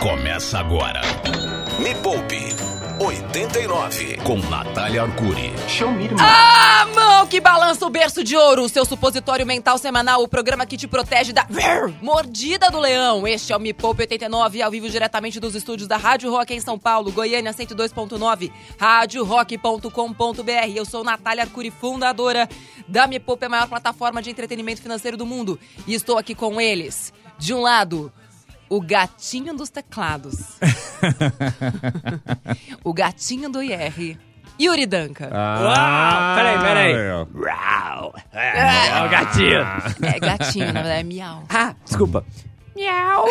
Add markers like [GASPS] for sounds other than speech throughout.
Começa agora. Me Poupe 89 com Natália Arcuri. Show me, irmão. Ah, mão que balança o berço de ouro, o seu supositório mental semanal, o programa que te protege da Vrr, mordida do leão. Este é o Me Poupe 89, ao vivo diretamente dos estúdios da Rádio Rock em São Paulo, Goiânia 102.9, radiorock.com.br. Eu sou Natália Arcuri, fundadora da Me Poupe, a maior plataforma de entretenimento financeiro do mundo. E estou aqui com eles. De um lado, o gatinho dos teclados. [LAUGHS] o gatinho do IR. Yuri Danca. Uau! Peraí, peraí. Uau! É, o gatinho. É gatinho, na verdade, é miau. Ah, desculpa. Miau.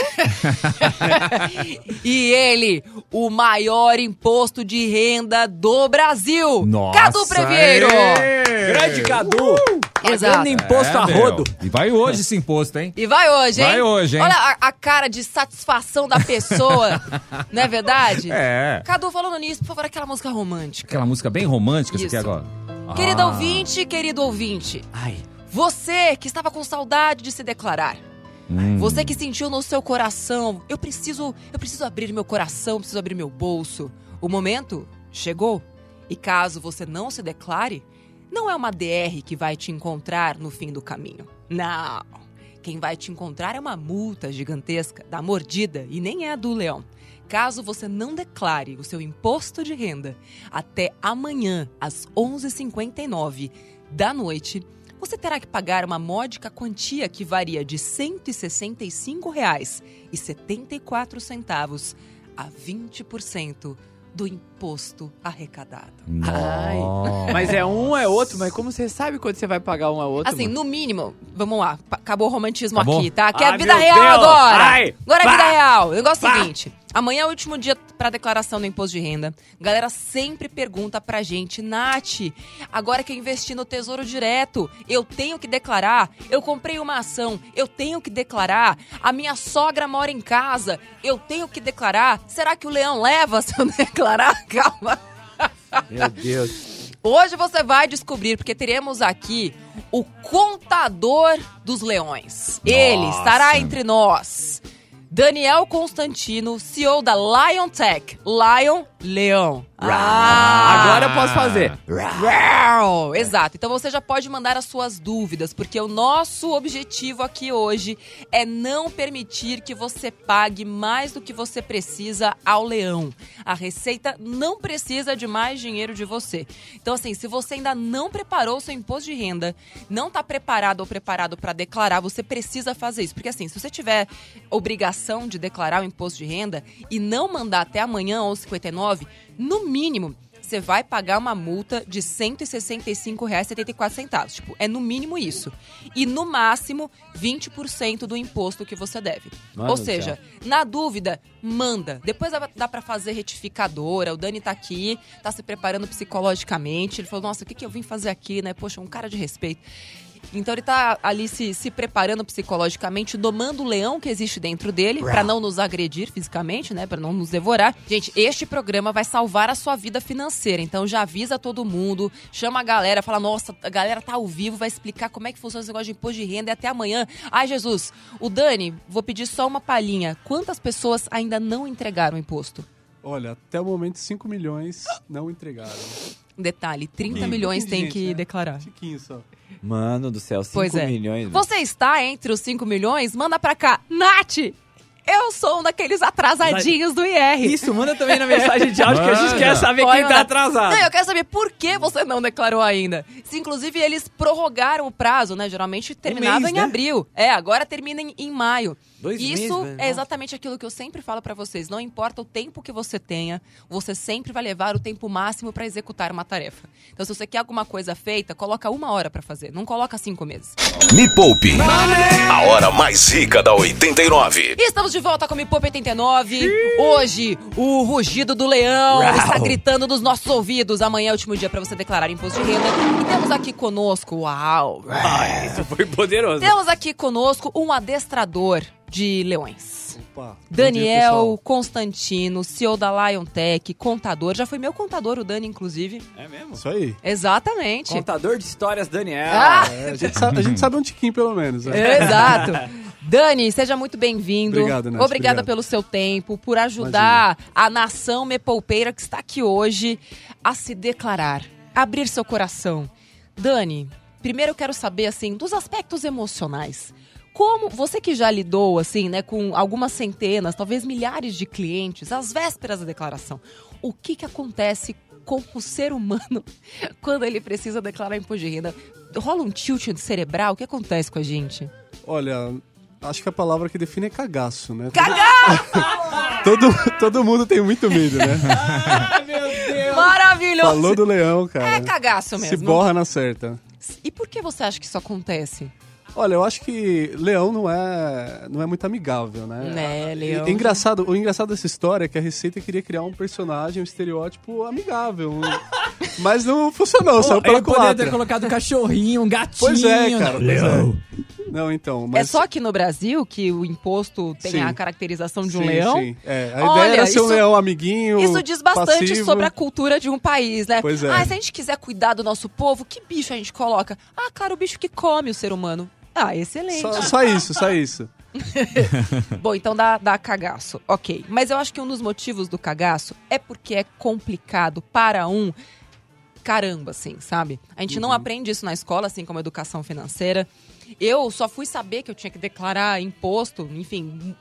[LAUGHS] e ele, o maior imposto de renda do Brasil. Nossa, Cadu Previeiro. Grande Cadu. Exato. Pagando imposto É, a meu. rodo. E vai hoje esse imposto, hein? E vai hoje, hein? Vai hoje, hein? Olha a, a cara de satisfação da pessoa, [LAUGHS] não é verdade? É. Cadu, falando nisso, por favor, aquela música romântica. Aquela música bem romântica, isso aqui Isso. agora. Querido Ah. ouvinte, querido ouvinte, Ai. você que estava com saudade de se declarar, Hum. Você que sentiu no seu coração, eu preciso, eu preciso abrir meu coração, preciso abrir meu bolso. O momento chegou. E caso você não se declare, não é uma DR que vai te encontrar no fim do caminho. Não. Quem vai te encontrar é uma multa gigantesca da mordida e nem é a do leão. Caso você não declare o seu imposto de renda até amanhã às 11h59 da noite, você terá que pagar uma módica quantia que varia de R$ 165,74 a 20% do imposto arrecadado. Ai. Mas é um, é outro, mas como você sabe quando você vai pagar um a outro? Assim, mano? no mínimo, vamos lá, acabou o romantismo Acabou? aqui, tá? Que é a Ai, vida real Deus! agora. Ai, agora é a vida real. O negócio é o seguinte: amanhã é o último dia pra declaração do imposto de renda. Galera sempre pergunta pra gente, Nath, agora que eu investi no Tesouro Direto, eu tenho que declarar? Eu comprei uma ação, eu tenho que declarar? A minha sogra mora em casa, eu tenho que declarar? Será que o leão leva se eu [LAUGHS] declarar? [LAUGHS] Calma. Meu Deus. Hoje você vai descobrir, porque teremos aqui o contador dos leões. Ele Nossa. estará entre nós. Daniel Constantino, CEO da Lion Tech. Lion, leão. Ah, Agora eu posso fazer. Uau! Exato. Então você já pode mandar as suas dúvidas, porque o nosso objetivo aqui hoje é não permitir que você pague mais do que você precisa ao leão. A Receita não precisa de mais dinheiro de você. Então, assim, se você ainda não preparou o seu imposto de renda, não está preparado ou preparado para declarar, você precisa fazer isso. Porque, assim, se você tiver obrigação de declarar o imposto de renda e não mandar até amanhã, 11h59, no mínimo, você vai pagar uma multa de R$ 165,74. Tipo, é no mínimo isso. E no máximo, 20% do imposto que você deve. Mano Ou seja, na dúvida, manda. Depois dá, pra fazer retificadora. O Dani tá aqui, tá se preparando psicologicamente. Ele falou, nossa, o que, que eu vim fazer aqui, né? Poxa, um cara de respeito. Então ele tá ali se, se preparando psicologicamente, domando o leão que existe dentro dele, pra não nos agredir fisicamente, né? Pra não nos devorar. Gente, este programa vai salvar a sua vida financeira. Então já avisa todo mundo, chama a galera, fala: nossa, a galera tá ao vivo, vai explicar como é que funciona esse negócio de imposto de renda e até amanhã. Ai, Jesus, o Dani, vou pedir só uma palhinha. Quantas pessoas ainda não entregaram o imposto? Olha, até o momento 5 milhões não entregaram. Detalhe, 30 Pouquinho, milhões tem de que gente, né? declarar. Chiquinho só. Mano do céu, 5 Pois é. milhões. Você está entre os 5 milhões? Manda pra cá. Nath, eu sou um daqueles atrasadinhos do IR. Isso, manda também na mensagem de áudio que a gente quer saber Pode quem tá atrasado. Não, eu quero saber por que você não declarou ainda. Se, inclusive, eles prorrogaram o prazo, né? Geralmente terminava mês, em né? abril. É, agora termina em, em maio. Dois Isso meses, é Nossa. exatamente aquilo que eu sempre falo pra vocês. Não importa o tempo que você tenha, você sempre vai levar o tempo máximo pra executar uma tarefa. Então, se você quer alguma coisa feita, coloca uma hora pra fazer. Não coloca cinco meses. Me Poupe. A hora mais rica da 89. E estamos de volta com o Me Poupa 89. Hoje, o rugido do leão está gritando nos nossos ouvidos. Amanhã é o último dia para você declarar imposto de renda. E temos aqui conosco, uau! Isso foi poderoso. Temos aqui conosco um adestrador de leões. Opa. dia, Daniel pessoal. Constantino, CEO da Lion Tech, contador. Já foi meu contador, o Dani, inclusive. É mesmo? Isso aí. Exatamente. Contador de histórias, Daniel. Ah! É, a, gente sabe, a gente sabe um tiquinho, pelo menos. né? Exato. Dani, seja muito bem-vindo. Obrigado, Nath, Obrigada obrigado. pelo seu tempo, por ajudar a nação mepoupeira que está aqui hoje a se declarar, abrir seu coração. Dani, primeiro eu quero saber, assim, dos aspectos emocionais. Como você que já lidou, assim, né, com algumas centenas, talvez milhares de clientes, às vésperas da declaração, o que que acontece com o ser humano [LAUGHS] quando ele precisa declarar imposto de renda? Rola um tilt cerebral? O que acontece com a gente? Olha, acho que a palavra que define é cagaço, né? Cagaço! [LAUGHS] todo, todo mundo tem muito medo, né? [LAUGHS] Maravilhoso! Falou do leão, cara. É cagaço mesmo. Se borra na certa. E por que você acha que isso acontece? Olha, eu acho que leão não é, não é muito amigável, né? Né, leão. E- engraçado, o engraçado dessa história é que a Receita queria criar um personagem, um estereótipo amigável. um- [LAUGHS] Mas não funcionou, saiu pela Ele poderia ter colocado um cachorrinho, um gatinho. [LAUGHS] Pois é, cara. Pois Leão. é. Não, então, É mas... só aqui no Brasil que o imposto tem Sim. a caracterização de um Sim, leão? sim. É, a Olha, ideia era ser um leão amiguinho, Isso diz bastante passivo. sobre a cultura de um país, né? Pois é. Ah, se a gente quiser cuidar do nosso povo, que bicho a gente coloca? Ah, claro, o bicho que come o ser humano. Ah, excelente. Só, só isso, só isso. [LAUGHS] Bom, então dá, dá cagaço. Ok. Mas eu acho que um dos motivos do cagaço é porque é complicado para um caramba, assim, sabe? A gente Uhum. não aprende isso na escola, assim como educação financeira. Eu só fui saber que eu tinha que declarar imposto, enfim,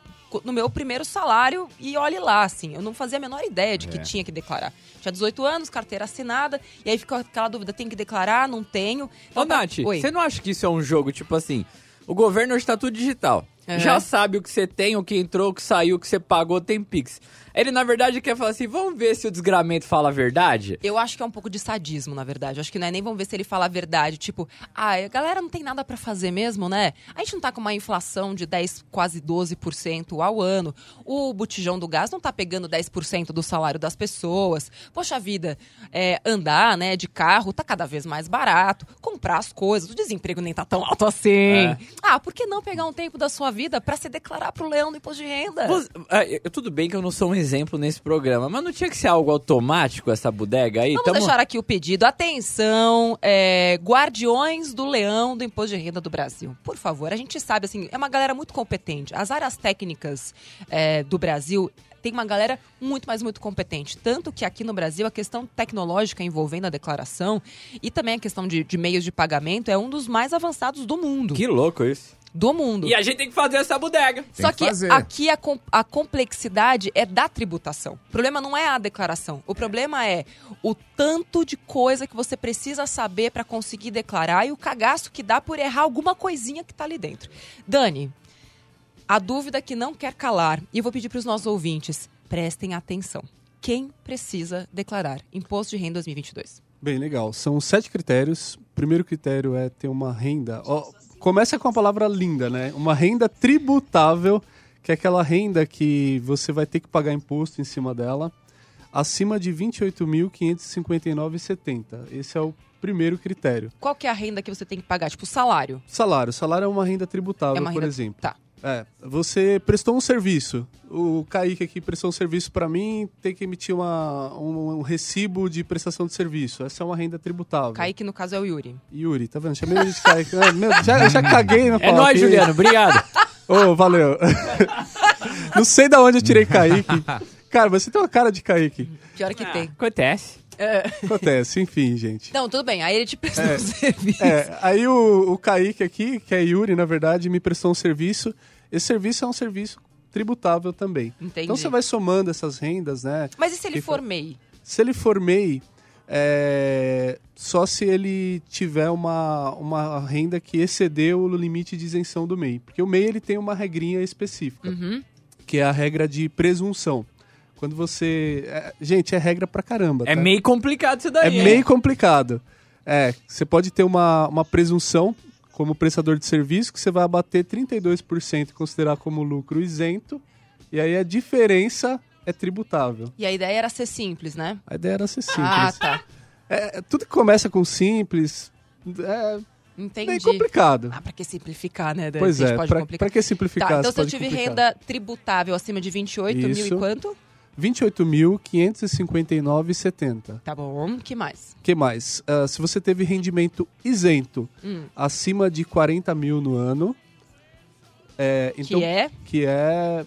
no meu primeiro salário e olhe lá, assim. Eu não fazia a menor ideia de que É. tinha que declarar. Tinha 18 anos, carteira assinada, e aí ficou aquela dúvida: tem que declarar? Não tenho. Ô, Então, pra- Nath, Oi. você não acha que isso é um jogo, tipo assim, o governo hoje tá tudo digital. Uhum. Já sabe o que você tem, o que entrou, o que saiu, o que você pagou, tem Pix. Ele, na verdade, quer falar assim, vamos ver se o desgramento fala a verdade? Eu acho que é um pouco de sadismo, na verdade. Eu acho que não é nem vamos ver se ele fala a verdade. Tipo, ah, a galera não tem nada pra fazer mesmo, né? A gente não tá com uma inflação de 10, quase 12% ao ano. O botijão do gás não tá pegando 10% do salário das pessoas. Poxa vida, é, andar, né, de carro tá cada vez mais barato. Comprar as coisas, o desemprego nem tá tão alto assim. É. Ah, por que não pegar um tempo da sua vida pra se declarar pro leão do imposto de renda? Você- eu- tudo bem que eu não sou um exemplo nesse programa, mas não tinha que ser algo automático essa bodega aí? Vamos Tamo- deixar aqui o pedido. Atenção, é, guardiões do leão do imposto de renda do Brasil. Por favor, a gente sabe, assim, é uma galera muito competente. As áreas técnicas é, do Brasil tem uma galera muito, mas muito competente. Tanto que aqui no Brasil a questão tecnológica envolvendo a declaração e também a questão de, de meios de pagamento é um dos mais avançados do mundo. Que louco isso. Do mundo. E a gente tem que fazer essa bodega. Só que que fazer. aqui a, com- a complexidade é da tributação. O problema não é a declaração. O problema é o tanto de coisa que você precisa saber para conseguir declarar e o cagaço que dá por errar alguma coisinha que tá ali dentro. Dani, a dúvida que não quer calar, e eu vou pedir para os nossos ouvintes, prestem atenção. Quem precisa declarar imposto de renda 2022? Bem, legal. São sete critérios. O primeiro critério é ter uma renda. ó, começa com a palavra linda, né? Uma renda tributável, que é aquela renda que você vai ter que pagar imposto em cima dela, acima de R$ 28.559,70. Esse é o primeiro critério. Qual que é a renda que você tem que pagar? Tipo, salário. Salário. Salário é uma renda tributável, É uma por renda- exemplo. Tá. É, você prestou um serviço. O Kaique aqui prestou um serviço para mim, tem que emitir uma, um, um recibo de prestação de serviço. Essa é uma renda tributável. Kaique, no caso, é o Yuri. Yuri, tá vendo? Chamei ele de Kaique. Ah, meu, já, já caguei no [LAUGHS] É nóis, Juliano. Obrigado. [LAUGHS] Ô, valeu. [LAUGHS] Não sei da onde eu tirei Kaique. Cara, você tem uma cara de Kaique. Pior que tem. Acontece. Acontece, enfim, gente. Não, tudo bem. Aí ele te prestou um serviço. É, aí o, o Kaique aqui, que é Yuri, na verdade, me prestou um serviço. Esse serviço é um serviço tributável também. Entendi. Então você vai somando essas rendas, né? Mas e se ele Que for MEI? Se ele for MEI, é, só se ele tiver uma, uma renda que excedeu o limite de isenção do MEI. Porque o MEI ele tem uma regrinha específica, Uhum. que é a regra de presunção. Quando você. é, gente, é regra pra caramba. É tá? meio complicado isso daí. É meio complicado. É, você pode ter uma, uma presunção como prestador de serviço que você vai abater 32% e considerar como lucro isento, e aí a diferença é tributável. E a ideia era ser simples, né? A ideia era ser simples. Ah, tá. É, tudo que começa com simples é Entendi. bem complicado. Ah, pra que simplificar, né, Dani? pois A gente é, pode pra, complicar. pra que simplificar? Tá, então se eu tive complicar. renda tributável acima de 28 mil e Isso. quanto? 28.559,70. Tá bom, que mais? que mais? Ah, se você teve rendimento isento Hum. acima de 40 mil no ano, É, então, que é que é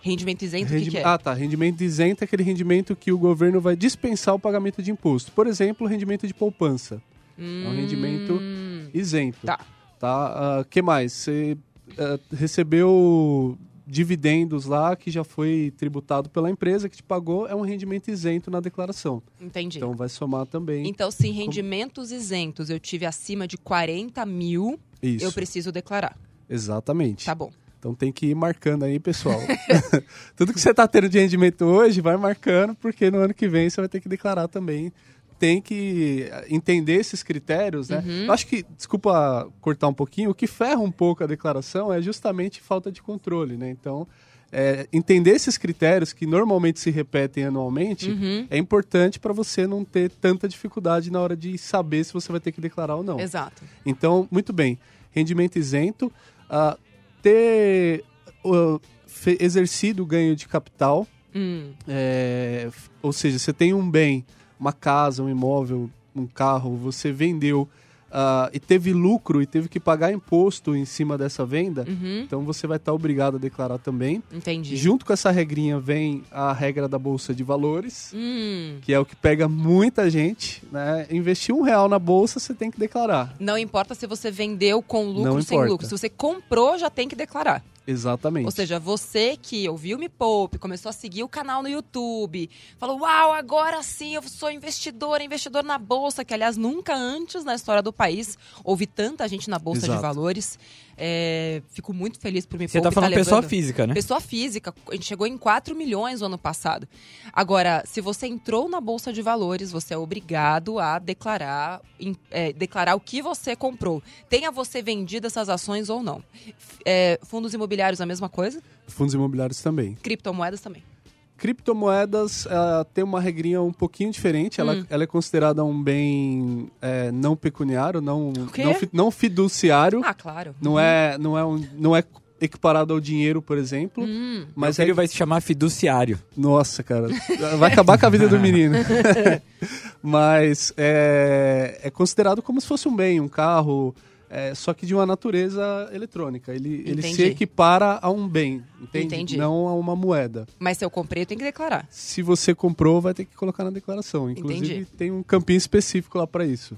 rendimento isento, o que, Rendi- que é? Ah, tá. Rendimento isento é aquele rendimento que o governo vai dispensar o pagamento de imposto. Por exemplo, rendimento de poupança. É um rendimento Hum, isento. Tá. Tá? Ah, que mais? Você ah, recebeu dividendos lá que já foi tributado pela empresa que te pagou, é um rendimento isento na declaração. entendi. Então vai somar também Então, se rendimentos isentos eu tive acima de 40 mil, isso. eu preciso declarar. Exatamente. Tá bom. Então tem que ir marcando aí, pessoal. [LAUGHS] Tudo que você está tendo de rendimento hoje, vai marcando, porque no ano que vem você vai ter que declarar também. Tem que entender esses critérios, né? Uhum. Acho que, desculpa cortar um pouquinho, o que ferra um pouco a declaração é justamente falta de controle, né? Então, é, entender esses critérios que normalmente se repetem anualmente Uhum. é importante para você não ter tanta dificuldade na hora de saber se você vai ter que declarar ou não. Exato. Então, muito bem. Rendimento isento. ah, ter fe- exercido o ganho de capital. Hum, é, ou seja, você tem um bem, uma casa, um imóvel, um carro, você vendeu ah, e teve lucro e teve que pagar imposto em cima dessa venda. uhum, Então você vai estar obrigado a declarar também. entendi. Junto com essa regrinha vem a regra da Bolsa de Valores Hum, que é o que pega muita gente, né? Investir um real na bolsa, você tem que declarar. não importa se você vendeu com lucro ou sem lucro. Se você comprou, já tem que declarar. Exatamente. Ou seja, você que ouviu Me Poupe, começou a seguir o canal no YouTube, falou: Uau, agora sim eu sou investidor, investidor na Bolsa, que aliás nunca antes na história do país houve tanta gente na Bolsa de Exato. Valores. É, fico muito feliz por Me Você Poupe. tá falando pessoa levando- física, né? Pessoa física, a gente chegou em 4 milhões no ano passado. Agora, se você entrou na Bolsa de Valores, você é obrigado a declarar, em- é, declarar o que você comprou. Tenha você vendido essas ações ou não. É, fundos imobiliários, a mesma coisa. Fundos imobiliários também. Criptomoedas também. Criptomoedas ela tem uma regrinha um pouquinho diferente. Ela, Hum. ela é considerada um bem é, não pecuniário, não, não, não fiduciário. Ah, claro. Não, é, não, é um, não é equiparado ao dinheiro, por exemplo. Hum, Mas Mas ele é vai se chamar fiduciário. Nossa, cara. Vai acabar com a vida do [LAUGHS] menino. [LAUGHS] Mas é, é considerado como se fosse um bem, um carro, é, só que de uma natureza eletrônica. Ele, ele se equipara a um bem, entende? Entendi. Não a uma moeda. mas se eu comprei, eu tenho que declarar. Se você comprou, vai ter que colocar na declaração. Inclusive, Entendi. tem um campinho específico lá para isso.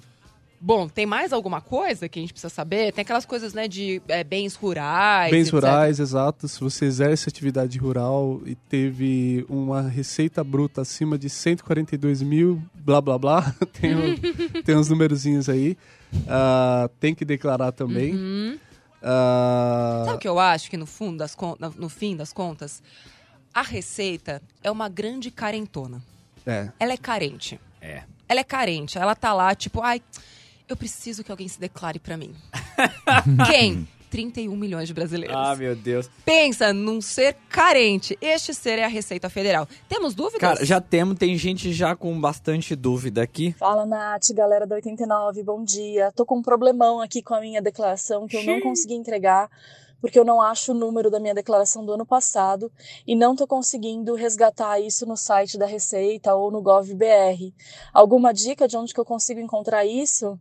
Bom, tem mais alguma coisa que a gente precisa saber? Tem aquelas coisas, né, de é, bens rurais. Bens etc. rurais, exato. Se você exerce atividade rural e teve uma receita bruta acima de 142 mil, blá blá blá, [LAUGHS] tem, um- [LAUGHS] tem uns numerozinhos aí. Ah, tem que declarar também. Uhum. Ah, Sabe o que eu acho que no, fundo das no fim das contas, a receita é uma grande carentona. é. Ela é carente. É. Ela é carente. Ela tá lá, tipo, ai, eu preciso que alguém se declare pra mim. [LAUGHS] Quem? 31 milhões de brasileiros. Ah, meu Deus. Pensa num ser carente. Este ser é a Receita Federal. Temos dúvidas? Cara, já temos, tem gente já com bastante dúvida aqui. Fala, Nath, galera da 89, bom dia. Tô com um problemão aqui com a minha declaração que eu não consegui entregar porque eu não acho o número da minha declaração do ano passado e não tô conseguindo resgatar isso no site da Receita ou no GovBR. Alguma dica de onde que eu consigo encontrar isso?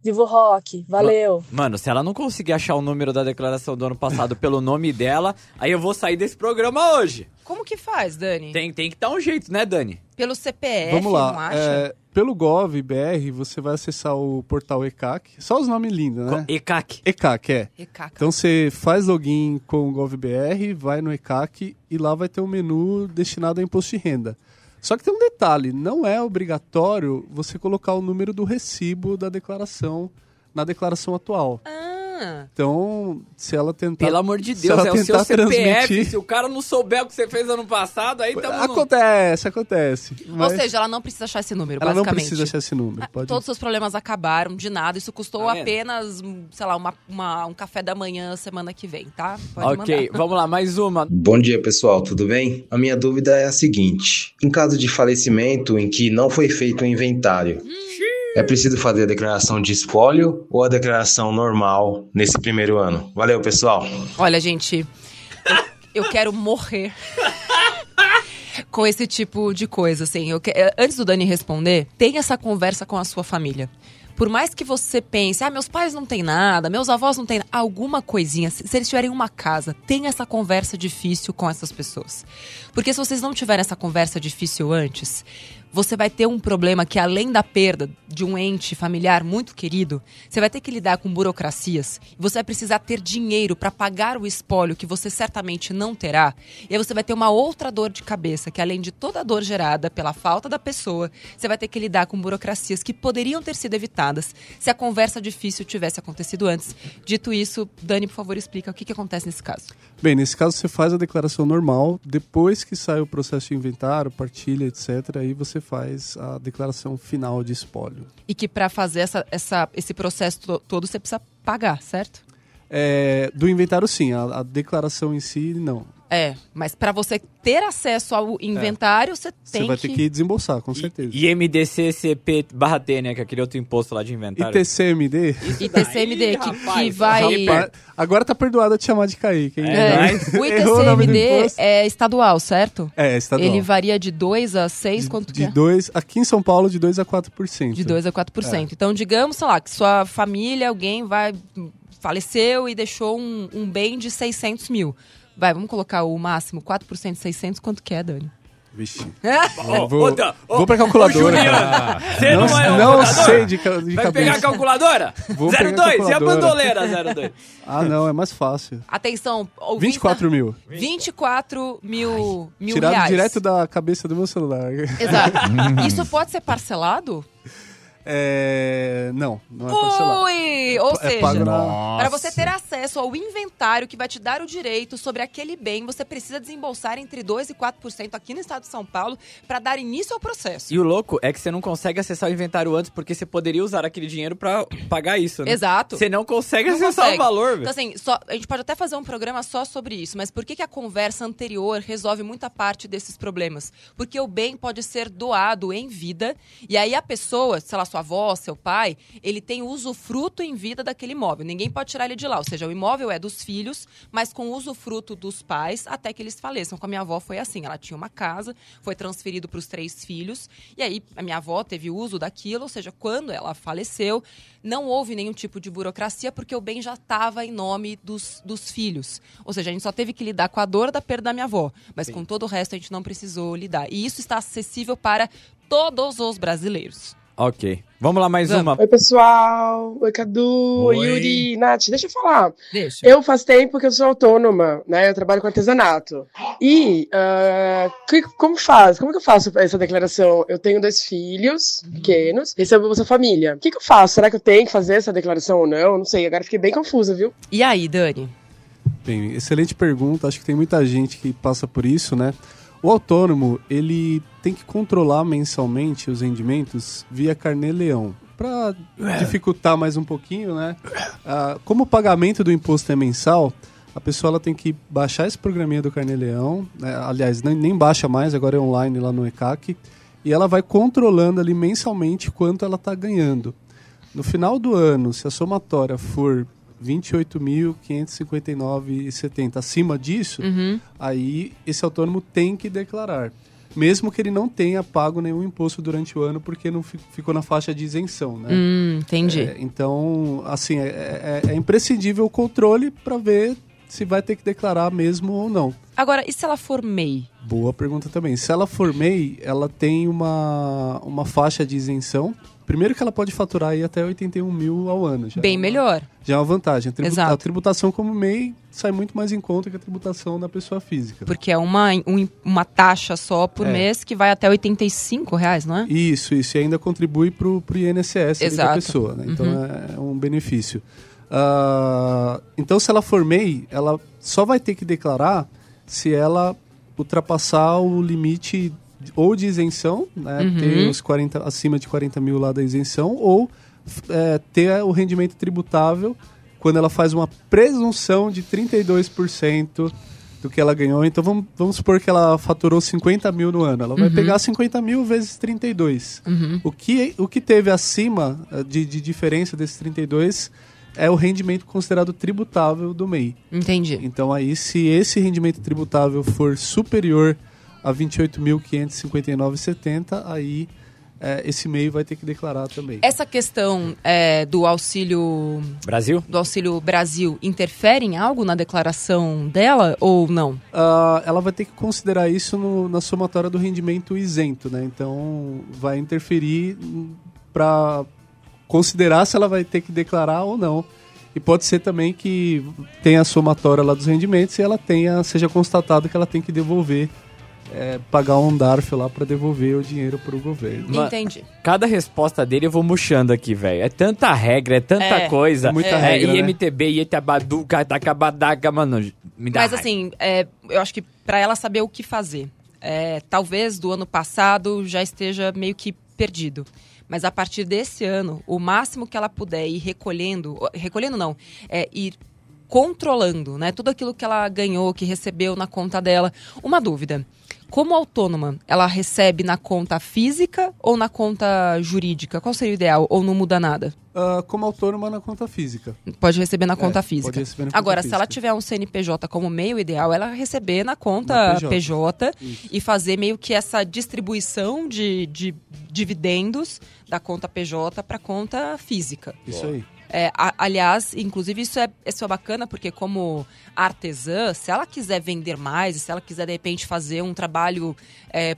Vivo Rock, valeu! Mano, se ela não conseguir achar o número da declaração do ano passado pelo nome dela, aí eu vou sair desse programa hoje. Como que faz, Dani? Tem, tem que dar um jeito, né, Dani? Pelo CPF, Vamos não lá. acha? é, pelo Gov BR, você vai acessar o portal ECAC. Só os nomes lindos, né? ECAC. ECAC, é. Recaca. Então você faz login com o GovBR, vai no ECAC e lá vai ter um menu destinado a imposto de renda. Só que tem um detalhe, não é obrigatório você colocar o número do recibo da declaração na declaração atual. Ah, Então, se ela tentar Pelo amor de se Deus, ela é o seu tentar CPF. transmitir- Se o cara não souber o que você fez ano passado, aí tamo no... Acontece, acontece. Mas Ou seja, ela não precisa achar esse número, ela não basicamente. precisa achar esse número. Ah, Pode... Todos os seus problemas acabaram de nada. Isso custou vendo? apenas, hum, sei lá, uma, uma- um café da manhã semana que vem, tá? Pode Ok, mandar. vamos lá, mais uma. Bom dia, pessoal, tudo bem? A minha dúvida é a seguinte: em caso de falecimento em que não foi feito o inventário, é preciso fazer a declaração de espólio ou a declaração normal nesse primeiro ano? Valeu, pessoal! Olha, gente, eu, eu quero morrer com esse tipo de coisa, assim. Eu que- eh, Antes do Dani responder, tenha essa conversa com a sua família. Por mais que você pense, ah, meus pais não têm nada, meus avós não têm nada, alguma coisinha, se, se eles tiverem uma casa, tem essa conversa difícil com essas pessoas. Porque se vocês não tiverem essa conversa difícil antes, você vai ter um problema que, além da perda de um ente familiar muito querido, você vai ter que lidar com burocracias. Você vai precisar ter dinheiro para pagar o espólio que você certamente não terá. E aí você vai ter uma outra dor de cabeça, que além de toda a dor gerada pela falta da pessoa, você vai ter que lidar com burocracias que poderiam ter sido evitadas se a conversa difícil tivesse acontecido antes. Dito isso, Dani, por favor, explica o que, que acontece nesse caso. Bem, nesse caso você faz a declaração normal, depois que sai o processo de inventário, partilha, etc., aí você faz a declaração final de espólio. E que para fazer essa, essa, esse processo to- todo você precisa pagar, certo? É, do inventário, sim, a, a declaração em si, não. É, mas para você ter acesso ao inventário, você Você tem vai ter que desembolsar, com certeza. E MDCCP barra T, né? Que é aquele outro imposto lá de inventário. ITCMD, E TCMD, que, rapaz, que vai. rapaz, agora tá perdoado de chamar de Kaique, hein? É, O [LAUGHS] ITCMD é estadual, certo? É, estadual. Ele varia de 2 a 6, quanto que de é? dois, aqui em São Paulo, de 2 a 4%. De 2 a 4%. Então, digamos, sei lá, que sua família, alguém vai faleceu e deixou um, um bem de 600 mil. Vai, vamos colocar o máximo, 4% de 600, quanto que é, Dani? Vixe. [LAUGHS] Eu vou, Dan, ô, vou pra calculadora. Você não, Não, é um não sei de, de Vai cabeça. pegar a calculadora? Vou pegar a 02, e a bandoleira 02? [LAUGHS] Ah, não, é mais fácil. Atenção, ouvintes, 24 mil. 24 mil, mil Tirado reais. direto da cabeça do meu celular. Exato. [LAUGHS] Isso pode ser parcelado? É... Não, não é parcelado. Ui! Ou É pago seja, para você ter acesso ao inventário que vai te dar o direito sobre aquele bem, você precisa desembolsar entre 2% e 4% aqui no estado de São Paulo para dar início ao processo. E o louco é que você não consegue acessar o inventário antes porque você poderia usar aquele dinheiro pra pagar isso, né? Exato. Você não consegue Não acessar consegue. o valor, Então, assim, só- a gente pode até fazer um programa só sobre isso, mas por que, que a conversa anterior resolve muita parte desses problemas? Porque o bem pode ser doado em vida, e aí a pessoa, sei lá, sua avó, seu pai, ele tem usufruto em vida daquele imóvel. Ninguém pode tirar ele de lá. Ou seja, o imóvel é dos filhos, mas com usufruto dos pais até que eles faleçam. Com a minha avó foi assim: ela tinha uma casa, foi transferido para os três filhos, e aí a minha avó teve uso daquilo, ou seja, quando ela faleceu, não houve nenhum tipo de burocracia, porque o bem já estava em nome dos, dos filhos. Ou seja, a gente só teve que lidar com a dor da perda da minha avó, mas com todo o resto a gente não precisou lidar. E isso está acessível para todos os brasileiros. Ok. Vamos lá, mais Vamos. uma. Oi, pessoal. Oi, Cadu. Oi. Yuri. Nath, deixa eu falar. Deixa. Eu faz tempo que eu sou autônoma, né? Eu trabalho com artesanato. E ah, que- como faz? Como que eu faço essa declaração? Eu tenho dois filhos pequenos, recebo Bolsa Família. O que, que eu faço? Será que eu tenho que fazer essa declaração ou não? Não sei. Agora fiquei bem confusa, viu? E aí, Dani? Bem, excelente pergunta. Acho que tem muita gente que passa por isso, né? O autônomo, ele tem que controlar mensalmente os rendimentos via carnê-leão. Para dificultar mais um pouquinho, né? Ah, como o pagamento do imposto é mensal, a pessoa ela tem que baixar esse programinha do carnê-leão. né? Aliás, nem, nem baixa mais, agora é online lá no ECAC. E ela vai controlando ali mensalmente quanto ela está ganhando. No final do ano, se a somatória for 28.559,70 acima disso, Uhum. aí esse autônomo tem que declarar. Mesmo que ele não tenha pago nenhum imposto durante o ano, porque não fi- ficou na faixa de isenção, né? Hum, entendi. É, então, assim, é, é- é imprescindível o controle para ver se vai ter que declarar mesmo ou não. Agora, e se ela for MEI? Boa pergunta também. Se ela for MEI, ela tem uma, uma faixa de isenção. Primeiro que ela pode faturar aí até 81 mil ao ano. Já Bem é uma- melhor. Já é uma vantagem. A, Exato. a tributação como MEI sai muito mais em conta que a tributação da pessoa física. Porque é uma, um- uma taxa só por É. mês que vai até 85 reais, não é? Isso, isso. E ainda contribui para o INSS da pessoa. Né? Então Uhum. é um benefício. Ah, então, se ela for MEI, ela só vai ter que declarar se ela ultrapassar o limite ou de isenção, né? Uhum. ter os 40, acima de 40 mil lá da isenção, ou é, ter o rendimento tributável quando ela faz uma presunção de 32% do que ela ganhou. Então vamos, vamos supor que ela faturou 50 mil no ano. Ela vai Uhum. pegar 50 mil vezes 32. Uhum. O, que, o que teve acima eh, de, de diferença desses 32 é o rendimento considerado tributável do MEI. Entendi. Então aí, se esse rendimento tributável for superior a 28.559,70, aí é, esse MEI vai ter que declarar também. Essa questão é, do auxílio Brasil? do auxílio Brasil interfere em algo na declaração dela ou não? Ah, ela vai ter que considerar isso no- na somatória do rendimento isento, né? Então vai interferir para considerar se ela vai ter que declarar ou não. E pode ser também que tenha a somatória lá dos rendimentos e ela tenha, seja constatado que ela tem que devolver, é, pagar um DARF lá para devolver o dinheiro para o governo. Entendi. Cada resposta dele eu vou murchando aqui, velho. É tanta regra, é tanta É. coisa. É muita é, regra, né? IMTB, Ietabadu, Catacabadaga, mano. Me dá Mas raiva. assim, é, eu acho que para ela saber o que fazer, é, talvez do ano passado já esteja meio que perdido. Mas a partir desse ano, o máximo que ela puder ir recolhendo, recolhendo não, é ir controlando, né? Tudo aquilo que ela ganhou, que recebeu na conta dela. Uma dúvida. Como autônoma, ela recebe na conta física ou na conta jurídica? Qual seria o ideal? Ou não muda nada? Ah, como autônoma na conta física. Pode receber na conta É, física. na conta Agora, se ela física. tiver um CNPJ como meio ideal, ela receber na conta Na PJ, PJ. e fazer meio que essa distribuição de, de dividendos da conta PJ para conta física. Isso aí. É, a- aliás, inclusive isso é, isso é bacana porque como artesã, se ela quiser vender mais, se ela quiser de repente fazer um trabalho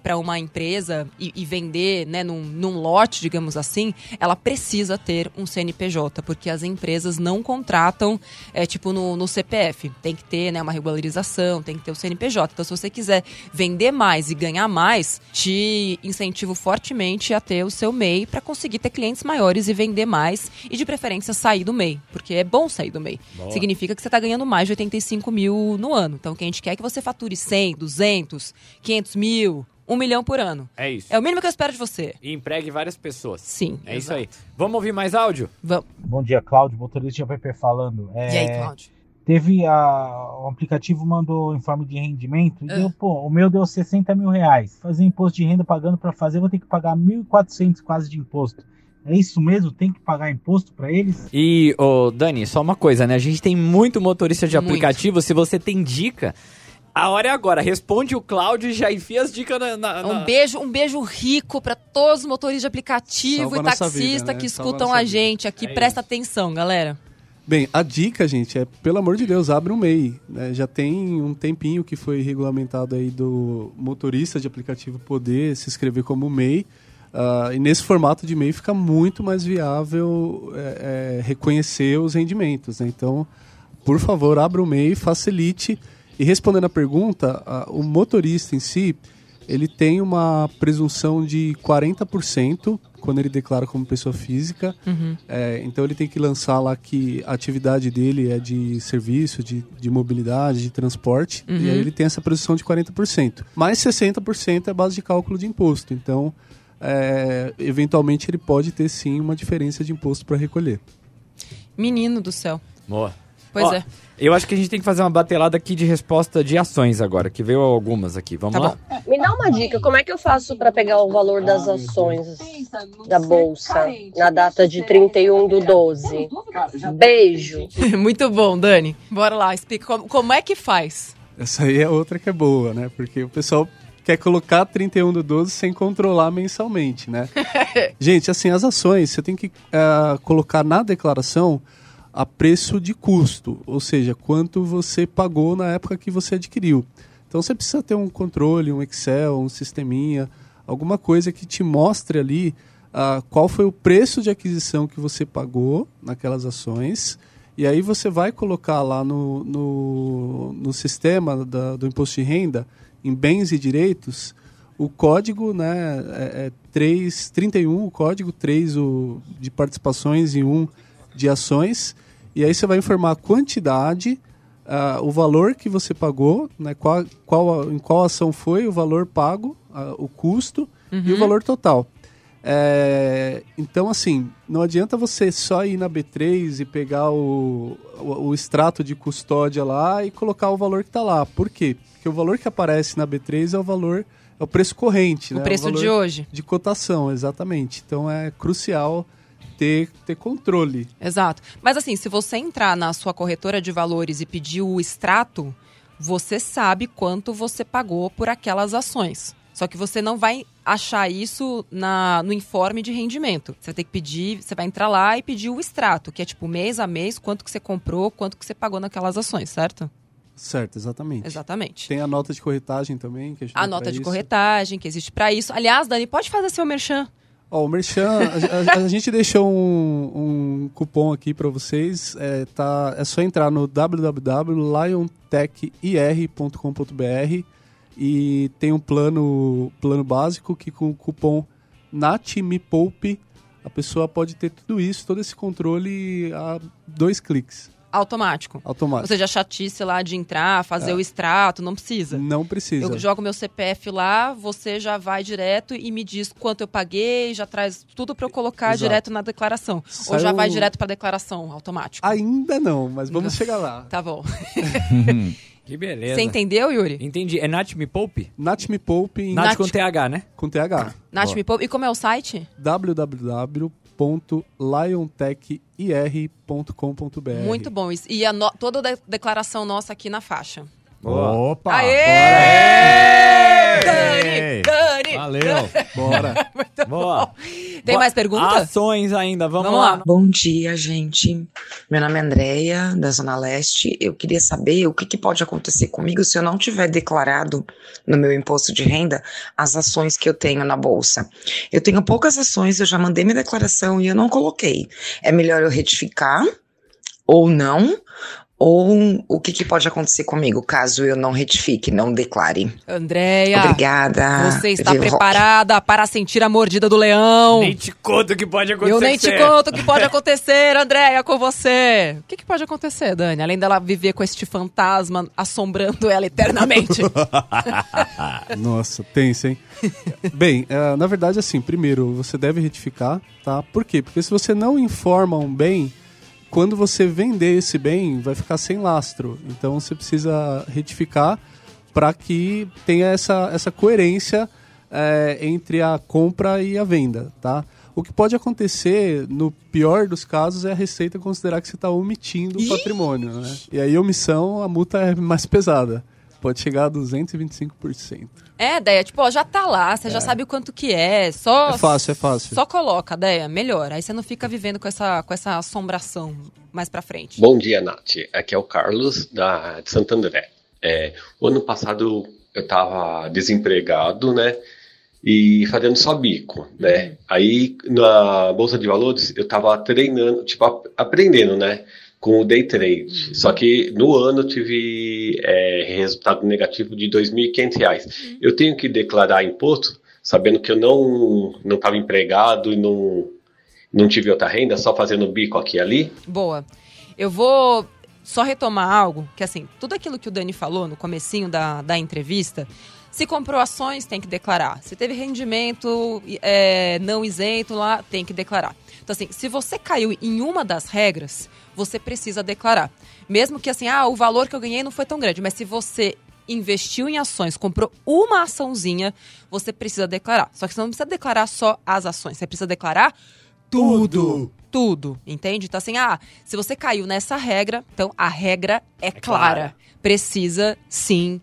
para uma empresa e, e vender né, num, num lote, digamos assim, ela precisa ter um CNPJ, porque as empresas não contratam é, tipo no, no CPF. Tem que ter né, uma regularização, tem que ter o CNPJ. Então, se você quiser vender mais e ganhar mais, te incentivo fortemente a ter o seu MEI para conseguir ter clientes maiores e vender mais e de preferência sair do MEI, porque é bom sair do MEI. Significa que você está ganhando mais de 85 mil no ano. Então, o que a gente quer é que você fature 100, 200, 500 mil, 1 milhão por ano. É isso. É o mínimo que eu espero de você. E empregue várias pessoas. Sim. É isso aí. Vamos ouvir mais áudio? Vamos. Bom dia, Cláudio, motorista de app falando. É, E aí, Cláudio? Teve a, o aplicativo mandou informe de rendimento e Ah. deu, pô, o meu deu 60 mil reais. Fazer imposto de renda pagando para fazer, vou ter que pagar 1.400 quase de imposto. É isso mesmo? Tem que pagar imposto para eles? E, ô, Dani, só uma coisa, né? A gente tem muito motorista de Muito. aplicativo. Se você tem dica, a hora é agora. Responde o Cláudio e já enfia as dicas na. na- na- Um beijo, um beijo rico para todos os motoristas de aplicativo Salva e taxista vida, né? que escutam a gente aqui. É Presta atenção, galera. Bem, a dica, gente, é, pelo amor de Deus, abre um MEI. né? Já tem um tempinho que foi regulamentado aí do motorista de aplicativo poder se inscrever como MEI. Ah, e nesse formato de MEI fica muito mais viável é, é, reconhecer os rendimentos. né? Então, por favor, abra o MEI, facilite. E respondendo a pergunta, ah, o motorista em si, ele tem uma presunção de 40% quando ele declara como pessoa física. É, então ele tem que lançar lá que a atividade dele é de serviço, de, de mobilidade, de transporte. Uhum. E aí ele tem essa presunção de 40%. Mais 60% é base de cálculo de imposto. Então, é, eventualmente ele pode ter sim uma diferença de imposto para recolher. Menino do céu. Boa. Pois Ó, é. Eu acho que a gente tem que fazer uma batelada aqui de resposta de ações agora, que veio algumas aqui. Vamos Tá lá? bom. Me dá uma dica, como é que eu faço para pegar o valor das ações da bolsa na data de 31 do 12? Beijo. [LAUGHS] Muito bom, Dani. Bora lá, explica como, como é que faz. Essa aí é outra que é boa, né? Porque o pessoal quer colocar 31 do 12 sem controlar mensalmente, né? [LAUGHS] Gente, assim, as ações, você tem que ah, colocar na declaração a preço de custo, ou seja, quanto você pagou na época que você adquiriu. Então você precisa ter um controle, um Excel, um sisteminha, alguma coisa que te mostre ali ah, qual foi o preço de aquisição que você pagou naquelas ações. E aí você vai colocar lá no, no, no sistema da- do imposto de renda, em bens e direitos, o código, né, é, é 3, 31, o código 3 o, de participações e 1 de ações. E aí você vai informar a quantidade, ah, o valor que você pagou, né, qual, qual, em qual ação foi o valor pago, ah, o custo e o valor total. É, então, assim, não adianta você só ir na B3 e pegar o, o, o extrato de custódia lá e colocar o valor que está lá. Por quê? Porque o valor que aparece na B3 é o valor, é o preço corrente, O né? preço valor de hoje. De cotação, exatamente. Então é crucial ter, ter controle. Exato. Mas assim, se você entrar na sua corretora de valores e pedir o extrato, você sabe quanto você pagou por aquelas ações. Só que você não vai achar isso na, no informe de rendimento. Você vai ter que pedir, você vai entrar lá e pedir o extrato, que é tipo mês a mês, quanto que você comprou, quanto que você pagou naquelas ações, certo? Certo, exatamente. Exatamente. Tem a nota de corretagem também. Que A nota de isso. corretagem que existe pra isso. Aliás, Dani, pode fazer seu merchan. Ó, o Merchan, a, a- a gente deixou um, um cupom aqui para vocês. É, tá, é só entrar no www.liontechir.com.br e tem um plano, plano básico que com o cupom NATMEPOUPE a pessoa pode ter tudo isso, todo esse controle a dois cliques, Automático. automático. Ou seja, a chatice lá de entrar, fazer É. o extrato, não precisa. Não precisa. Eu jogo meu CPF lá, você já vai direto e me diz quanto eu paguei, já traz tudo pra eu colocar Exato. direto na declaração. Ou Saiu- já vai direto pra declaração, automático. Ainda não, mas vamos chegar lá. Tá bom. [LAUGHS] [LAUGHS] Que beleza. Você entendeu, Yuri? Entendi. É Nath Me Poupe? Nath Me Poupe em... Nath com TH, né? Com TH. Nath Me Poupe. E como é o site? www.liontechir.com.br Muito bom isso. E a no- toda a de- declaração nossa aqui na faixa. Opa! Aê! Dani! Dani! Valeu! Bora! [LAUGHS] Muito Boa. bom. Tem mais pergunta? Ações ainda, vamos, Vamos lá. lá. Bom dia, gente. Meu nome é Andréia, da Zona Leste. Eu queria saber o que, que pode acontecer comigo se eu não tiver declarado no meu imposto de renda as ações que eu tenho na bolsa. Eu tenho poucas ações, eu já mandei minha declaração e eu não coloquei. É melhor eu retificar ou não? Ou o que, que pode acontecer comigo caso eu não retifique, não declare? Andréia, Obrigada. você está o rock. preparada para sentir a mordida do leão? Nem te conto o que pode acontecer. Eu nem te conto o que pode [LAUGHS] acontecer, Andréia, com você. O que, que pode acontecer, Dani? Além dela viver com este fantasma assombrando ela eternamente. [LAUGHS] Nossa, tenso, hein? Bem, eh, na verdade, assim, primeiro, você deve retificar, tá? Por quê? Porque se você não informa um bem, quando você vender esse bem, vai ficar sem lastro. Então, você precisa retificar para que tenha essa, essa coerência eh, entre a compra e a venda, tá? O que pode acontecer, no pior dos casos, é a Receita considerar que você está omitindo o patrimônio, né? E aí, omissão, a multa é mais pesada. Pode chegar a 225%. é, Deia, tipo, ó, já tá lá, você já sabe o quanto que é. Só, É fácil, é fácil. Só coloca, Deia, melhor. Aí você não fica vivendo com essa, com essa assombração mais pra frente. Bom dia, Nath. Aqui é o Carlos, da, de Santo André. É, o ano passado eu estava desempregado, né? E fazendo só bico, né? Aí na Bolsa de Valores eu estava treinando, tipo, ap- aprendendo, né? Com o day trade. Só que no ano eu tive é, resultado negativo de 2.500 reais. Eu tenho que declarar imposto, sabendo que eu não não estava empregado e não, não tive outra renda, só fazendo bico aqui e ali. Boa. Eu vou só retomar algo, que assim, tudo aquilo que o Dani falou no comecinho da, da entrevista, se comprou ações, tem que declarar. Se teve rendimento é, não isento lá, tem que declarar. Então, assim, se você caiu em uma das regras, você precisa declarar. Mesmo que assim, ah, o valor que eu ganhei não foi tão grande, mas se você investiu em ações, comprou uma açãozinha, você precisa declarar. Só que você não precisa declarar só as ações, você precisa declarar tudo. Tudo, entende? Então, assim, ah, se você caiu nessa regra, então a regra é, clara. clara. Precisa sim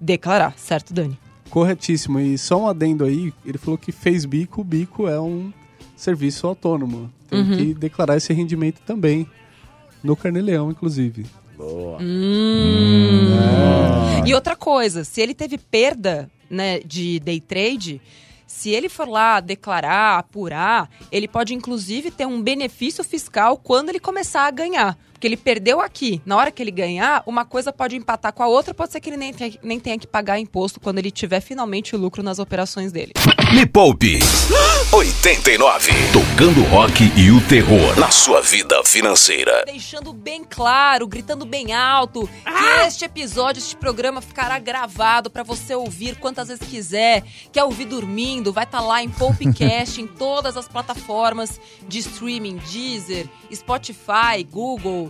declarar, certo, Dani? Corretíssimo. E só um adendo aí, ele falou que fez bico, bico é um serviço autônomo. Tem Uhum. que declarar esse rendimento também. No Carneleão, inclusive. Boa. Hum. Ah. E outra coisa, se ele teve perda né, de day trade, se ele for lá declarar, apurar, ele pode inclusive ter um benefício fiscal quando ele começar a ganhar. Porque ele perdeu aqui. Na hora que ele ganhar, uma coisa pode empatar com a outra, pode ser que ele nem tenha, nem tenha que pagar imposto quando ele tiver finalmente o lucro nas operações dele. Me Poupe [GASPS] 89. Tocando rock e o terror na sua vida financeira. Deixando bem claro, gritando bem alto, que este episódio, este programa ficará gravado pra você ouvir quantas vezes quiser. Quer ouvir dormindo? Vai estar lá em Popcast, [LAUGHS] em todas as plataformas de streaming, Deezer, Spotify, Google,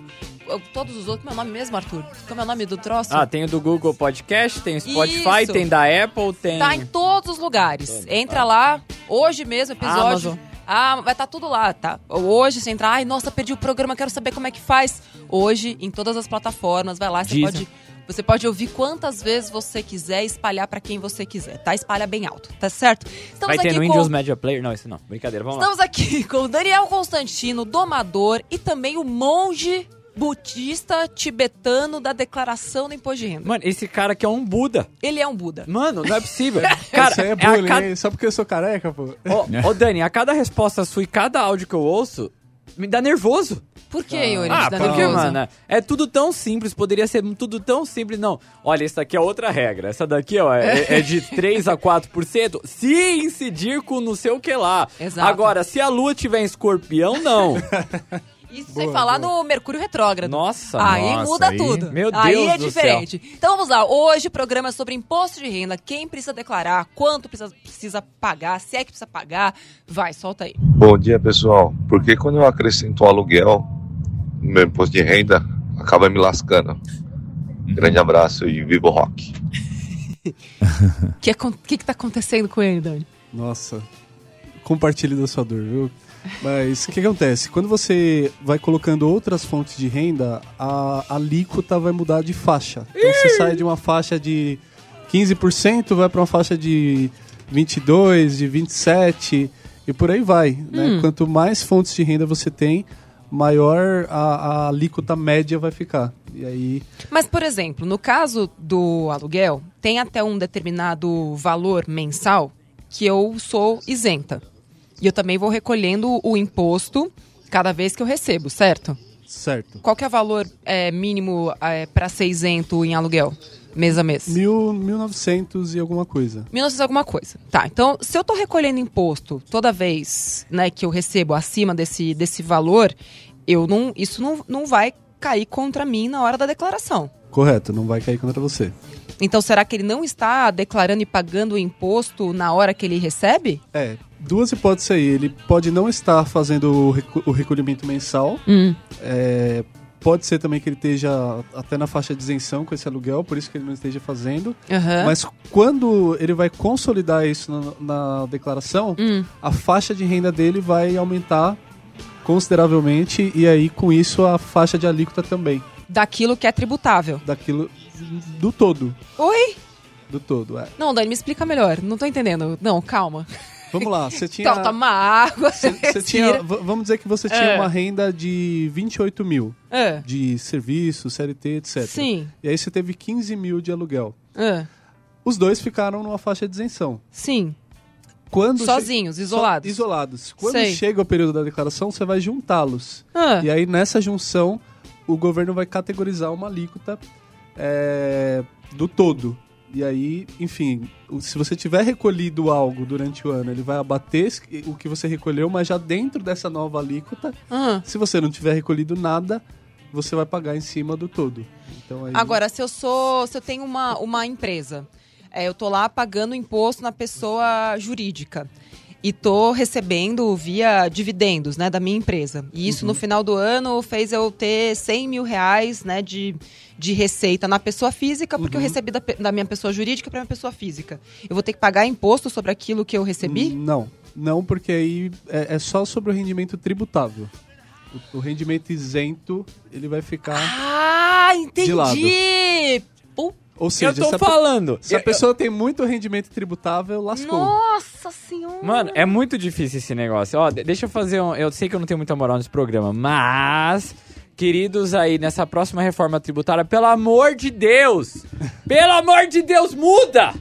todos os outros. Meu nome mesmo, Arthur? Como é o nome do troço? Ah, tem o do Google Podcast, tem o Spotify, Isso. tem da Apple, tem. Tá em todos os lugares. Entra lá, hoje mesmo, episódio. Amazon. Ah, vai estar tudo lá, tá? Hoje você entrar, ai, nossa, perdi o programa, quero saber como é que faz. Hoje, em todas as plataformas, vai lá, você pode Você pode ouvir quantas vezes você quiser e espalhar pra quem você quiser, tá? Espalha bem alto, tá certo? Estamos Vai ter aqui no com- Windows Media Player? Não, isso não. Brincadeira, vamos lá. Estamos aqui [LAUGHS] com o Daniel Constantino, domador, e também o monge budista tibetano da declaração do imposto de renda. Mano, esse cara aqui é um Buda. Ele é um Buda. Mano, não é possível. [LAUGHS] Cara, Isso aí é é bullying, cada-? Só porque eu sou careca, pô. Ô, ô, Dani, a cada resposta sua e cada áudio que eu ouço, me dá nervoso. Por que, Yuri? Ah, porque, nervoso? mano, é tudo tão simples, poderia ser tudo tão simples. Não, olha, essa aqui é outra regra. Essa daqui, ó, é, é de [LAUGHS] 3 a 4%, se incidir com não sei o que lá. Exato. Agora, se a lua tiver em escorpião, não. [LAUGHS] Isso sem falar no Mercúrio Retrógrado. Nossa, Aí nossa, muda aí- tudo. Meu Aí Deus é do diferente. Então vamos lá. Hoje o programa é sobre imposto de renda. Quem precisa declarar, quanto precisa, precisa pagar, se é que precisa pagar. Vai, solta aí. Bom dia, pessoal. Porque quando eu acrescento um aluguel no meu imposto de renda, acaba me lascando. Grande abraço e viva o rock. O [LAUGHS] que, é que, que tá acontecendo com ele, Dani? Nossa, compartilhe da sua dor, viu? Mas o que acontece? Quando você vai colocando outras fontes de renda, a alíquota vai mudar de faixa. Então você sai de uma faixa de 15%, vai para uma faixa de 22, de 27 e por aí vai. Né? Hum. Quanto mais fontes de renda você tem, maior a, a alíquota média vai ficar. E aí Mas, por exemplo, no caso do aluguel, tem até um determinado valor mensal que eu sou isenta. E eu também vou recolhendo o imposto cada vez que eu recebo, certo? Certo. Qual que é o valor é, mínimo é, para ser isento em aluguel, mês a mês? mil, 1900 e alguma coisa. 1900 alguma coisa. Tá, então se eu tô recolhendo imposto toda vez né, que eu recebo acima desse, desse valor, eu não, isso não, não vai cair contra mim na hora da declaração. Correto, não vai cair contra você. Então será que ele não está declarando e pagando o imposto na hora que ele recebe? É, duas hipóteses aí. Ele pode não estar fazendo o, recolhimento mensal. Hum. É, pode ser também que ele esteja até na faixa de isenção com esse aluguel, por isso que ele não esteja fazendo. Aham. Mas quando ele vai consolidar isso na, na declaração, Hum. a faixa de renda dele vai aumentar consideravelmente e aí com isso a faixa de alíquota também. Daquilo que é tributável. Daquilo do todo. Oi? Do todo, é. Não, Dani, me explica melhor. Não tô entendendo. Não, calma. [LAUGHS] Vamos lá, você tinha. Então, toma água. Você [LAUGHS] tinha, v- vamos dizer que você tinha É. uma renda de 28 mil É. de serviço, CLT, etc. Sim. E aí você teve 15 mil de aluguel. É. Os dois ficaram numa faixa de isenção. Sim. Quando Sozinhos, che- isolados. Só- isolados. Quando Sei. chega o período da declaração, você vai juntá-los. Ah. E aí nessa junção, o governo vai categorizar uma alíquota é, do todo. E aí, enfim, se você tiver recolhido algo durante o ano, ele vai abater o que você recolheu, mas já dentro dessa nova alíquota, Ah. se você não tiver recolhido nada, você vai pagar em cima do todo. Então, aí, Agora, se eu sou. Se eu tenho uma, uma empresa, é, eu tô lá pagando imposto na pessoa jurídica. E tô recebendo via dividendos, né, da minha empresa. E isso no final do ano fez eu ter 100 mil reais, né, de, de receita na pessoa física, porque eu recebi da, da minha pessoa jurídica para minha pessoa física. Eu vou ter que pagar imposto sobre aquilo que eu recebi? Não, não, porque aí é, é só sobre o rendimento tributável. O, o rendimento isento, ele vai ficar Ah, de lado. entendi! Ou seja, eu tô se a pe- falando. Se a Eu- pessoa tem muito rendimento tributável, lascou. Nossa senhora! Mano, é muito difícil esse negócio. Ó, de- deixa eu fazer um. Eu sei que eu não tenho muita moral nesse programa, mas. Queridos aí, nessa próxima reforma tributária, pelo amor de Deus! [LAUGHS] Pelo amor de Deus, muda!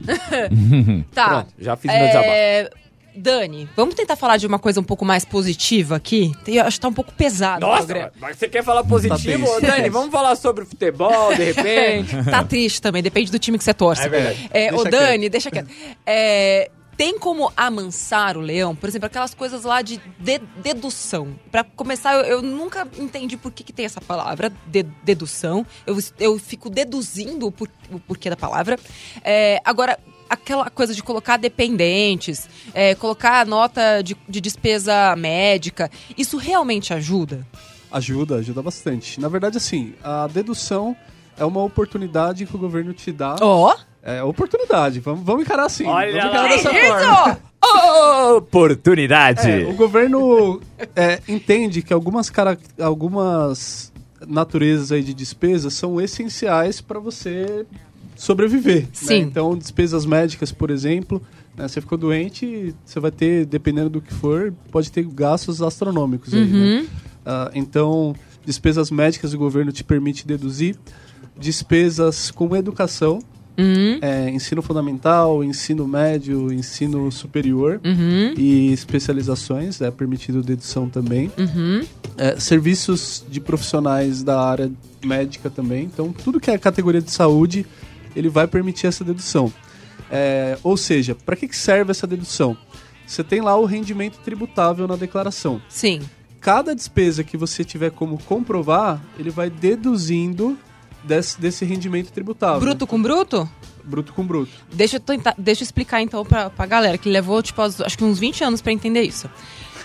[LAUGHS] Tá. Pronto, já fiz meu desabafo. Dani, vamos tentar falar de uma coisa um pouco mais positiva aqui? Eu acho que tá um pouco pesado Nossa, mas você quer falar positivo? Tá. Dani, vamos falar sobre futebol, de repente? [LAUGHS] Tá triste também, depende do time que você torce. É verdade. É, ô, Dani, deixa quieto. É, tem como amansar o leão? Por exemplo, aquelas coisas lá de, de- dedução. Pra começar, eu, eu nunca entendi por que, que tem essa palavra, de- dedução. Eu, eu fico deduzindo o, por- o porquê da palavra. É, agora, aquela coisa de colocar dependentes, é, colocar nota de, de despesa médica, isso realmente ajuda? Ajuda, ajuda bastante. Na verdade, assim, a dedução é uma oportunidade que o governo te dá. Ó! É oportunidade. Vamos, vamos encarar assim. Olha vamos encarar lá. dessa Que forma. Oportunidade! É, o governo é, entende que algumas, algumas naturezas aí de despesas são essenciais para você sobreviver. né? Sim. Então, despesas médicas, por exemplo, né, você ficou doente, você vai ter, dependendo do que for, pode ter gastos astronômicos aí, Uhum. né? Ah, então, despesas médicas o governo te permite deduzir. Despesas com educação, Uhum. é, ensino fundamental, ensino médio, ensino superior Uhum. e especializações, é permitido dedução também. Uhum. É, serviços de profissionais da área médica também. Então, tudo que é categoria de saúde, ele vai permitir essa dedução. É, ou seja, para que, serve essa dedução? Você tem lá o rendimento tributável na declaração. Sim. Cada despesa que você tiver como comprovar, ele vai deduzindo desse, desse rendimento tributável. Bruto com bruto? Bruto com bruto. Deixa eu, tentar, deixa eu explicar então pra, pra galera, que levou, tipo, acho que uns 20 anos pra entender isso.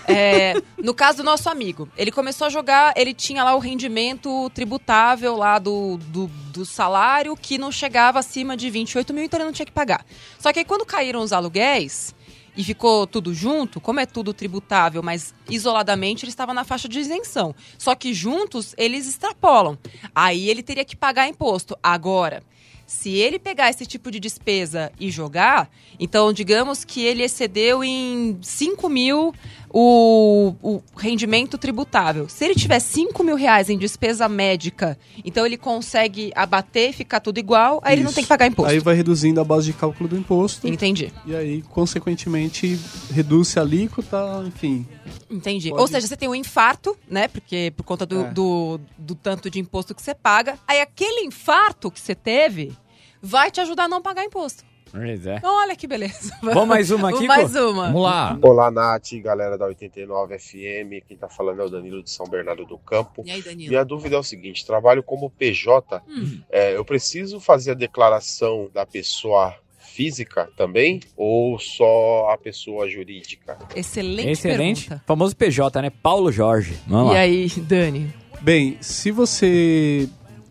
É, no caso do nosso amigo, ele começou a jogar, ele tinha lá o rendimento tributável lá do, do, do salário que não chegava acima de 28 mil, então ele não tinha que pagar. Só que aí quando caíram os aluguéis e ficou tudo junto, como é tudo tributável, mas isoladamente ele estava na faixa de isenção. Só que juntos eles extrapolam. Aí ele teria que pagar imposto. Agora, se ele pegar esse tipo de despesa e jogar, então digamos que ele excedeu em 5 mil o, o rendimento tributável. Se ele tiver 5 mil reais em despesa médica, então ele consegue abater, ficar tudo igual, aí ele não Isso. tem que pagar imposto. Aí vai reduzindo a base de cálculo do imposto. Entendi. E aí, consequentemente, reduz a alíquota, enfim. Entendi. Pode- Ou seja, você tem um infarto, né? Porque por conta do, É. do, do tanto de imposto que você paga. Aí aquele infarto que você teve vai te ajudar a não pagar imposto. Pois é. Olha que beleza. Vamos mais uma aqui, Mais pô? uma. Vamos lá. Olá, Nath, galera da 89 FM. Quem tá falando é o Danilo de São Bernardo do Campo. E aí, Danilo? Minha dúvida é o seguinte: trabalho como PJ. Hum. é, eu preciso fazer a declaração da pessoa física também? Ou só a pessoa jurídica? Excelente, Excelente. pergunta. Famoso PJ, né? Paulo Jorge. Vamos E lá. aí, Dani? Bem, se você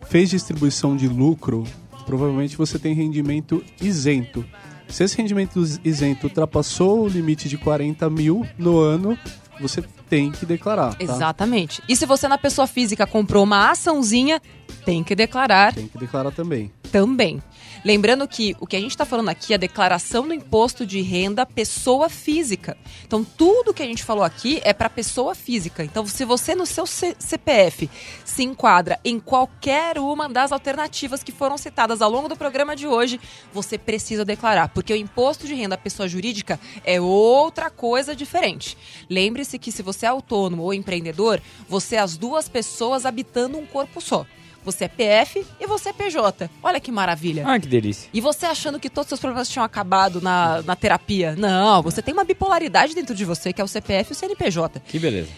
fez distribuição de lucro, provavelmente você tem rendimento isento. Se esse rendimento isento ultrapassou o limite de 40 mil no ano, você tem que declarar. tá? Exatamente. E se você na pessoa física comprou uma açãozinha, tem que declarar Tem que declarar também. também. Lembrando que o que a gente está falando aqui é a declaração do imposto de renda pessoa física. Então, tudo que a gente falou aqui é para pessoa física. Então, se você no seu C- CPF se enquadra em qualquer uma das alternativas que foram citadas ao longo do programa de hoje, você precisa declarar, porque o imposto de renda pessoa jurídica é outra coisa diferente. Lembre-se que se você é autônomo ou empreendedor, você é as duas pessoas habitando um corpo só. Você é PF e você é PJ. Olha que maravilha. Ah, que delícia. E você achando que todos os seus problemas tinham acabado na, na terapia. Não, você tem uma bipolaridade dentro de você, que é o CPF e o CNPJ. Que beleza.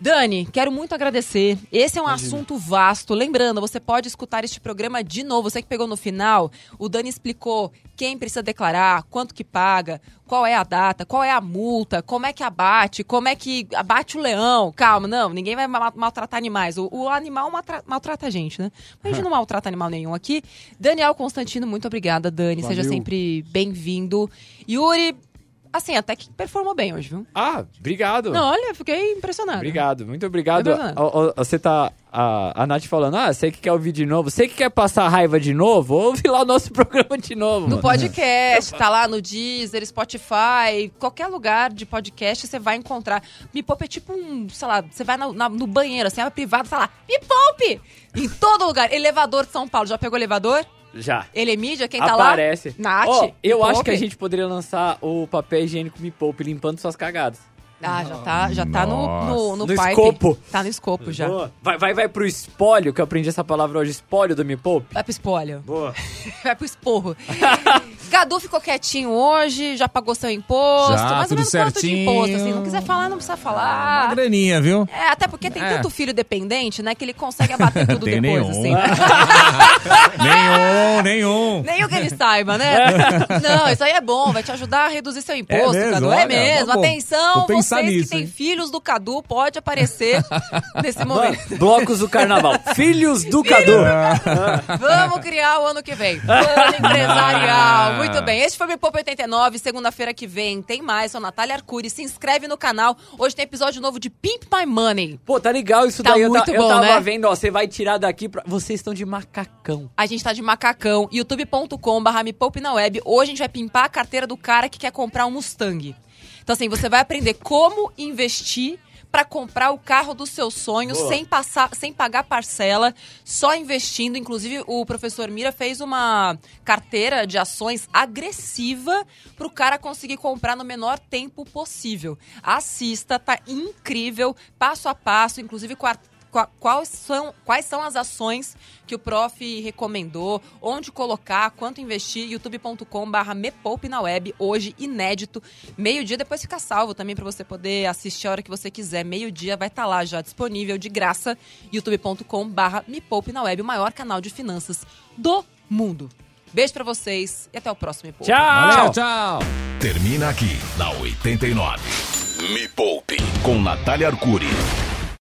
Dani, quero muito agradecer. Esse é um assunto vasto. Lembrando, você pode escutar este programa de novo. Você que pegou no final, o Dani explicou quem precisa declarar, quanto que paga, qual é a data, qual é a multa, como é que abate, como é que abate o leão. Calma, não, ninguém vai ma- maltratar animais. O, o animal maltrata a gente, né? Mas a gente [LAUGHS] não maltrata animal nenhum aqui. Daniel Constantino, muito obrigada, Dani. Seja Valeu. sempre bem-vindo. Yuri, assim, até que performou bem hoje, viu? Ah, obrigado. Não, olha, fiquei impressionada. Obrigado, muito obrigado. Você tá. A, a Nath falando, ah, você que quer ouvir de novo, você que quer passar raiva de novo, ouve lá o nosso [LAUGHS] programa de novo. No podcast, tá lá no Deezer, Spotify, qualquer lugar de podcast você vai encontrar. Me Poupe é tipo um, sei lá, você vai na- na- no banheiro, assim, é privado, tá lá, Me Poupe! Em todo lugar. Elevador de São Paulo, já pegou elevador? Já. Ele é mídia, quem tá lá? Aparece. Nath, Me eu acho que a gente poderia lançar o papel higiênico Me Poupe limpando suas cagadas. Ah, já tá, já tá no, no, no, No pipe. escopo. Tá no escopo já. Boa. Vai, vai, vai pro espólio, que eu aprendi essa palavra hoje, espólio do Me Poupe. Vai pro espólio. Boa. [LAUGHS] Vai pro esporro. [LAUGHS] Cadu ficou quietinho hoje, já pagou seu imposto. Já, mais ou tudo menos quanto de certinho. imposto, assim. Não quiser falar, não precisa falar. Uma graninha, viu? É, até porque tem É. tanto filho dependente, né, que ele consegue abater [LAUGHS] tudo Tem depois, nenhum. assim. nenhum, nenhum. Nem o que ele saiba, né? Não, isso aí é bom, vai te ajudar a reduzir seu imposto, mesmo? Cadu. É Olha, mesmo. tá. Atenção, Vou pensar vocês nisso, que têm filhos do Cadu, pode aparecer [LAUGHS] nesse momento. Blocos do carnaval. [LAUGHS] Filhos do Cadu. Vamos criar o ano que vem. Plano empresarial. [LAUGHS] Muito bem, esse foi o Poupa 89. Segunda-feira que vem tem mais. Sou Natália Arcuri. Se inscreve no canal. Hoje tem episódio novo de Pimp My Money. Pô, tá legal isso Tá daí. Eu muito ta- bom, eu tava né? vendo, ó, você vai tirar daqui pra... Vocês estão de macacão. A gente tá de macacão, youtube.com.br me poupe na web. Hoje a gente vai pimpar a carteira do cara que quer comprar um Mustang. Então, assim, você vai aprender como investir pra comprar o carro dos seus sonhos Boa. sem passar, sem pagar parcela, só investindo. Inclusive, o professor Mira fez uma carteira de ações agressiva pro cara conseguir comprar no menor tempo possível. Assista, tá incrível, passo a passo, inclusive com a quais são, quais são as ações que o prof recomendou, onde colocar, quanto investir, youtube.com barra me poupe na web, hoje inédito, meio-dia, depois fica salvo também para você poder assistir a hora que você quiser, meio-dia vai estar lá já disponível de graça, youtube.com barra me poupe na web, o maior canal de finanças do mundo. Beijo pra vocês e até o próximo Me Poupe. Valeu, tchau. Termina aqui, na 89. Me Poupe, com Natália Arcuri.